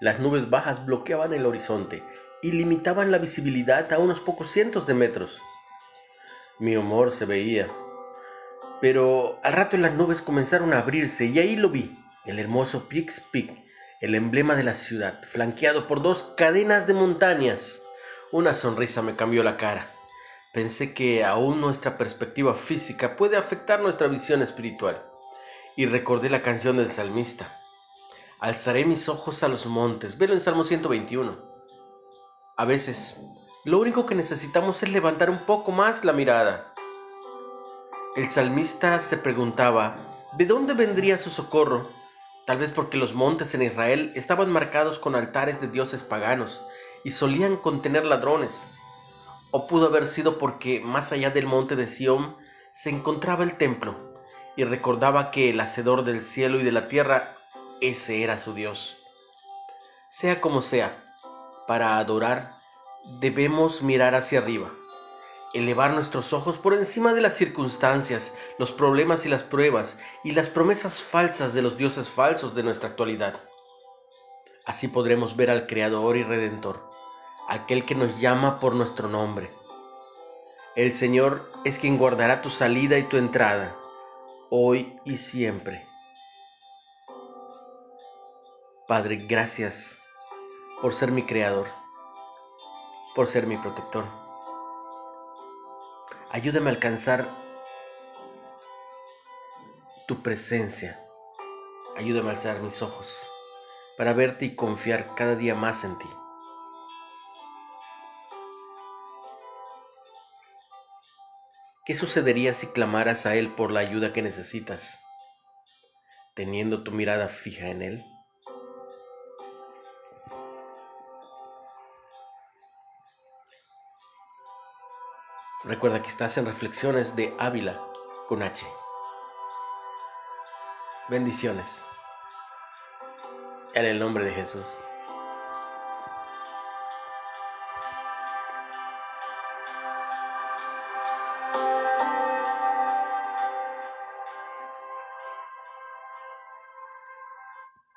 Las nubes bajas bloqueaban el horizonte y limitaban la visibilidad a unos pocos cientos de metros. Mi humor se veía, pero al rato las nubes comenzaron a abrirse y ahí lo vi, el hermoso Pix Peak, el emblema de la ciudad, flanqueado por dos cadenas de montañas. Una sonrisa me cambió la cara. Pensé que aún nuestra perspectiva física puede afectar nuestra visión espiritual. Y recordé la canción del salmista. Alzaré mis ojos a los montes. Velo en Salmo 121. A veces, lo único que necesitamos es levantar un poco más la mirada. El salmista se preguntaba, ¿de dónde vendría su socorro? Tal vez porque los montes en Israel estaban marcados con altares de dioses paganos y solían contener ladrones. O pudo haber sido porque más allá del monte de Sión se encontraba el templo y recordaba que el hacedor del cielo y de la tierra, ese era su Dios. Sea como sea, para adorar debemos mirar hacia arriba elevar nuestros ojos por encima de las circunstancias, los problemas y las pruebas y las promesas falsas de los dioses falsos de nuestra actualidad. Así podremos ver al Creador y Redentor, aquel que nos llama por nuestro nombre. El Señor es quien guardará tu salida y tu entrada, hoy y siempre. Padre, gracias por ser mi Creador, por ser mi protector. Ayúdame a alcanzar tu presencia. Ayúdame a alzar mis ojos para verte y confiar cada día más en ti. ¿Qué sucedería si clamaras a Él por la ayuda que necesitas, teniendo tu mirada fija en Él? Recuerda que estás en Reflexiones de Ávila con H. Bendiciones. En el nombre de Jesús.